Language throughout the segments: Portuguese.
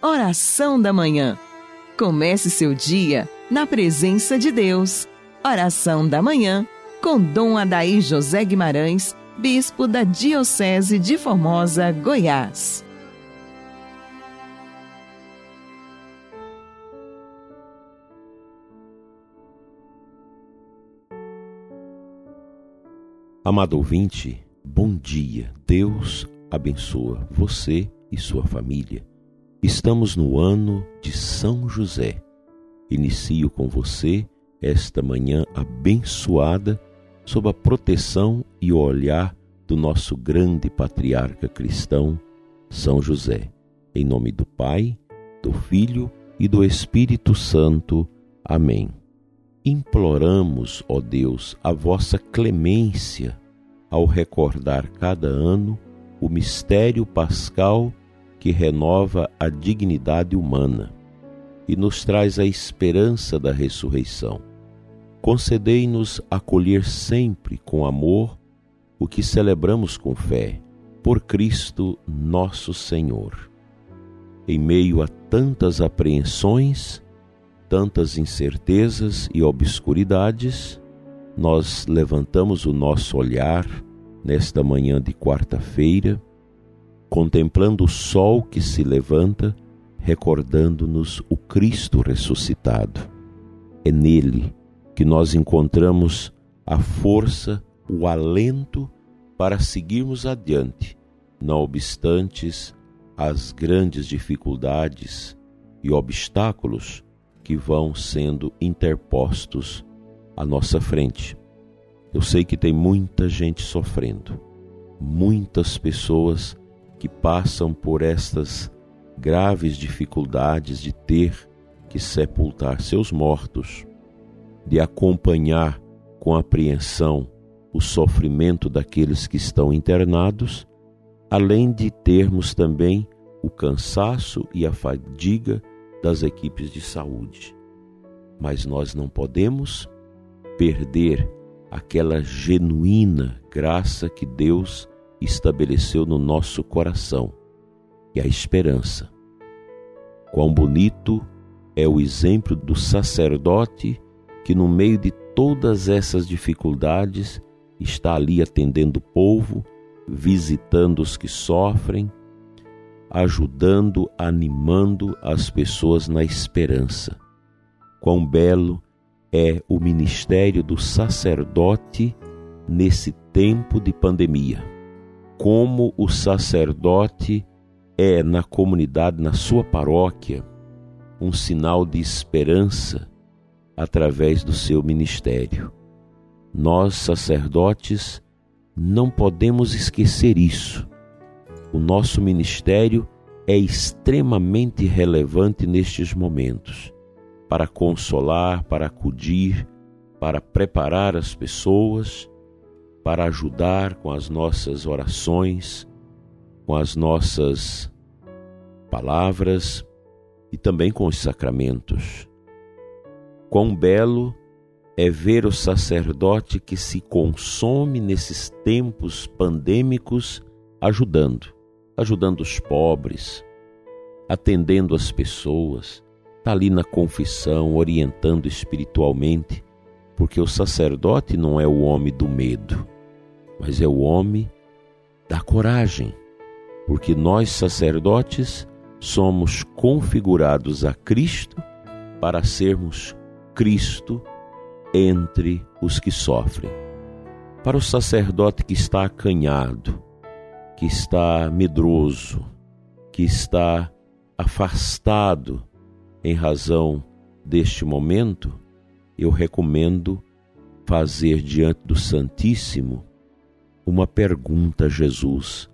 Oração da Manhã. Comece seu dia na presença de Deus. Oração da Manhã com Dom Adaí José Guimarães, Bispo da Diocese de Formosa, Goiás. Amado ouvinte, bom dia. Deus abençoa você e sua família. Estamos no ano de São José. Inicio com você esta manhã abençoada sob a proteção e o olhar do nosso grande patriarca cristão, São José. Em nome do Pai, do Filho e do Espírito Santo. Amém. Imploramos, ó Deus, a vossa clemência ao recordar cada ano o mistério pascal que renova a dignidade humana e nos traz a esperança da ressurreição. Concedei-nos acolher sempre com amor o que celebramos com fé, por Cristo nosso Senhor. Em meio a tantas apreensões, tantas incertezas e obscuridades, nós levantamos o nosso olhar nesta manhã de quarta-feira contemplando o sol que se levanta, recordando-nos o Cristo ressuscitado. É nele que nós encontramos a força, o alento para seguirmos adiante, não obstantes as grandes dificuldades e obstáculos que vão sendo interpostos à nossa frente. Eu sei que tem muita gente sofrendo, muitas pessoas que passam por estas graves dificuldades de ter que sepultar seus mortos, de acompanhar com apreensão o sofrimento daqueles que estão internados, além de termos também o cansaço e a fadiga das equipes de saúde. Mas nós não podemos perder aquela genuína graça que Deus estabeleceu no nosso coração, e a esperança. Quão bonito é o exemplo do sacerdote que, no meio de todas essas dificuldades, está ali atendendo o povo, visitando os que sofrem, ajudando, animando as pessoas na esperança. Quão belo é o ministério do sacerdote nesse tempo de pandemia como o sacerdote é na comunidade, na sua paróquia, um sinal de esperança através do seu ministério. Nós, sacerdotes, não podemos esquecer isso. O nosso ministério é extremamente relevante nestes momentos para consolar, para acudir, para preparar as pessoas para ajudar com as nossas orações, com as nossas palavras e também com os sacramentos. Quão belo é ver o sacerdote que se consome nesses tempos pandêmicos ajudando, ajudando os pobres, atendendo as pessoas, está ali na confissão, orientando espiritualmente, porque o sacerdote não é o homem do medo mas é o homem da coragem, porque nós sacerdotes somos configurados a Cristo para sermos Cristo entre os que sofrem. Para o sacerdote que está acanhado, que está medroso, que está afastado em razão deste momento, eu recomendo fazer diante do Santíssimo uma pergunta a Jesus: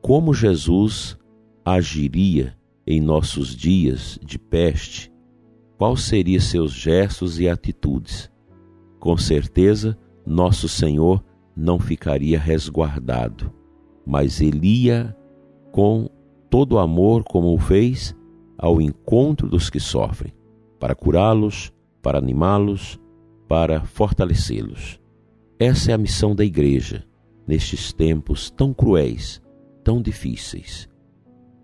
como Jesus agiria em nossos dias de peste? Quais seriam seus gestos e atitudes? Com certeza, nosso Senhor não ficaria resguardado, mas ele ia com todo amor, como o fez, ao encontro dos que sofrem, para curá-los, para animá-los, para fortalecê-los. Essa é a missão da igreja nestes tempos tão cruéis, tão difíceis.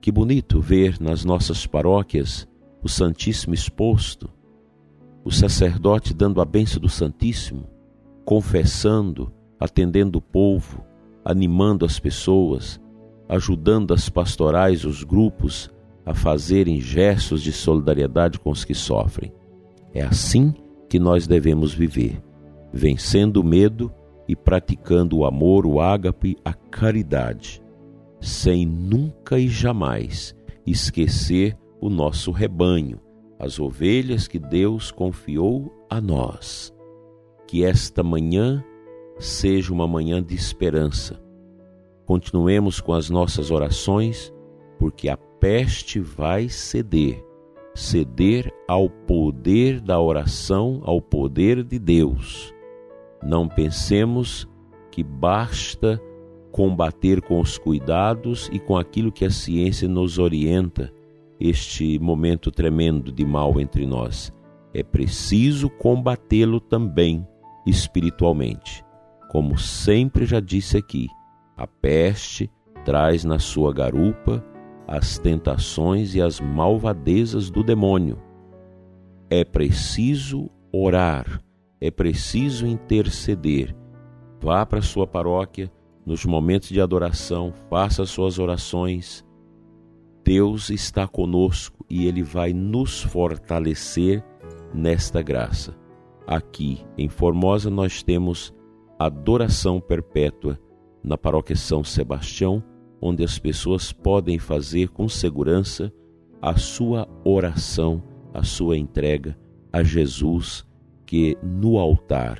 Que bonito ver nas nossas paróquias o Santíssimo exposto, o sacerdote dando a bênção do Santíssimo, confessando, atendendo o povo, animando as pessoas, ajudando as pastorais, os grupos a fazerem gestos de solidariedade com os que sofrem. É assim que nós devemos viver, vencendo o medo e praticando o amor, o ágape, a caridade, sem nunca e jamais esquecer o nosso rebanho, as ovelhas que Deus confiou a nós. Que esta manhã seja uma manhã de esperança. Continuemos com as nossas orações, porque a peste vai ceder ceder ao poder da oração, ao poder de Deus. Não pensemos que basta combater com os cuidados e com aquilo que a ciência nos orienta este momento tremendo de mal entre nós. É preciso combatê-lo também espiritualmente. Como sempre já disse aqui, a peste traz na sua garupa as tentações e as malvadezas do demônio. É preciso orar, é preciso interceder. Vá para a sua paróquia nos momentos de adoração, faça as suas orações. Deus está conosco e Ele vai nos fortalecer nesta graça. Aqui em Formosa nós temos adoração perpétua na paróquia São Sebastião onde as pessoas podem fazer com segurança a sua oração, a sua entrega a Jesus, que no altar,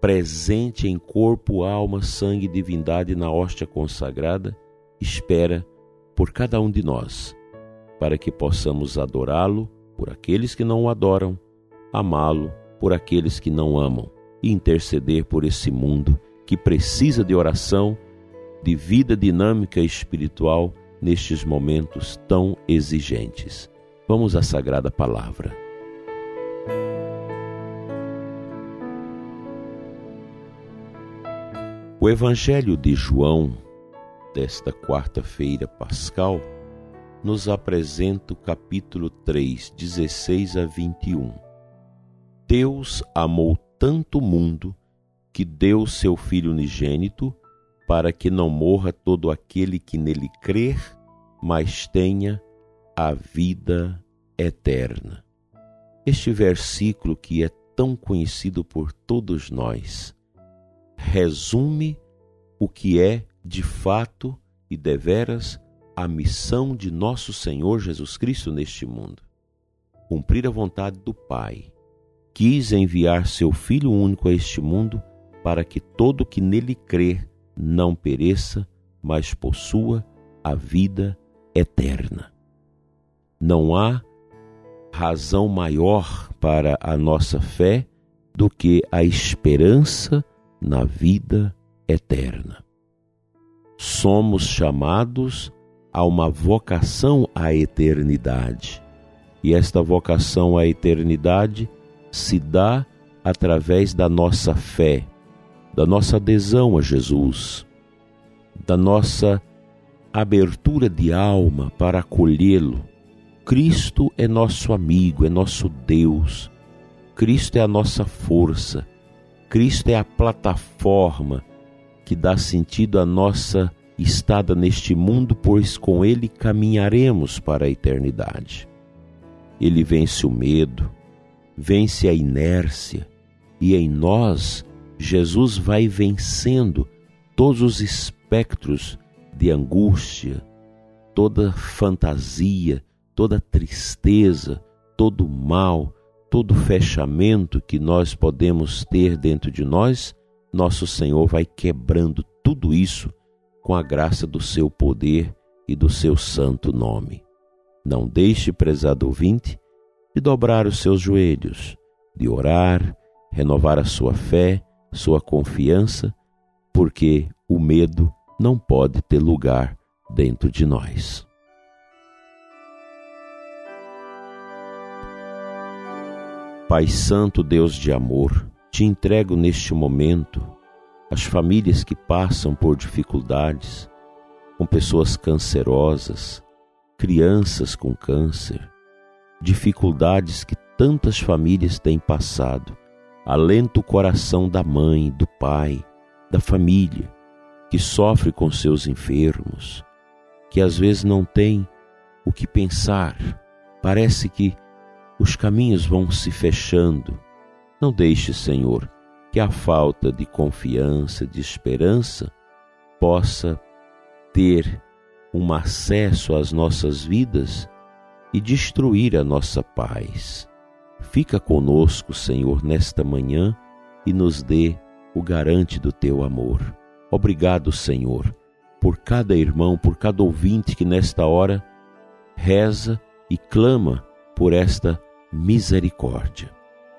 presente em corpo, alma, sangue e divindade na hóstia consagrada, espera por cada um de nós, para que possamos adorá-lo por aqueles que não o adoram, amá-lo por aqueles que não amam e interceder por esse mundo que precisa de oração de vida dinâmica espiritual nestes momentos tão exigentes. Vamos à Sagrada Palavra. O Evangelho de João, desta quarta-feira pascal, nos apresenta o capítulo 3, 16 a 21. Deus amou tanto o mundo que deu seu Filho unigênito para que não morra todo aquele que nele crer, mas tenha a vida eterna. Este versículo, que é tão conhecido por todos nós, resume o que é, de fato e deveras, a missão de nosso Senhor Jesus Cristo neste mundo. Cumprir a vontade do Pai. Quis enviar seu Filho único a este mundo para que todo que nele crer não pereça, mas possua a vida eterna. Não há razão maior para a nossa fé do que a esperança na vida eterna. Somos chamados a uma vocação à eternidade. E esta vocação à eternidade se dá através da nossa fé da nossa adesão a Jesus, da nossa abertura de alma para acolhê-lo. Cristo é nosso amigo, é nosso Deus. Cristo é a nossa força. Cristo é a plataforma que dá sentido à nossa estada neste mundo, pois com Ele caminharemos para a eternidade. Ele vence o medo, vence a inércia, e em nós Jesus vai vencendo todos os espectros de angústia, toda fantasia, toda tristeza, todo mal, todo fechamento que nós podemos ter dentro de nós, nosso Senhor vai quebrando tudo isso com a graça do seu poder e do seu santo nome. Não deixe, prezado ouvinte, de dobrar os seus joelhos, de orar, renovar a sua fé sua confiança, porque o medo não pode ter lugar dentro de nós. Pai Santo, Deus de amor, te entrego neste momento as famílias que passam por dificuldades, com pessoas cancerosas, crianças com câncer, dificuldades que tantas famílias têm passado. Alenta o coração da mãe, do pai, da família que sofre com seus enfermos, que às vezes não tem o que pensar. Parece que os caminhos vão se fechando. Não deixe, Senhor, que a falta de confiança, de esperança, possa ter um acesso às nossas vidas e destruir a nossa paz. Fica conosco, Senhor, nesta manhã e nos dê o garante do teu amor. Obrigado, Senhor, por cada irmão, por cada ouvinte que nesta hora reza e clama por esta misericórdia.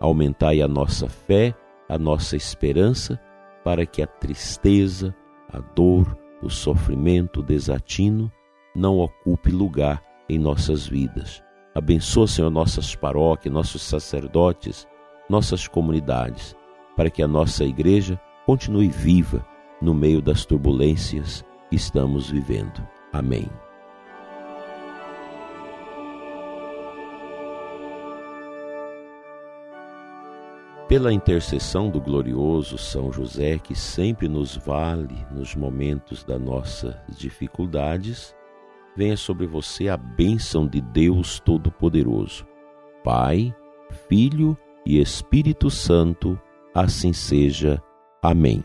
Aumentai a nossa fé, a nossa esperança, para que a tristeza, a dor, o sofrimento, o desatino não ocupe lugar em nossas vidas. Abençoa, Senhor, nossas paróquias, nossos sacerdotes, nossas comunidades, para que a nossa igreja continue viva no meio das turbulências que estamos vivendo. Amém. Pela intercessão do glorioso São José, que sempre nos vale nos momentos das nossas dificuldades, venha sobre você a bênção de Deus Todo-Poderoso, Pai, Filho e Espírito Santo, assim seja. Amém.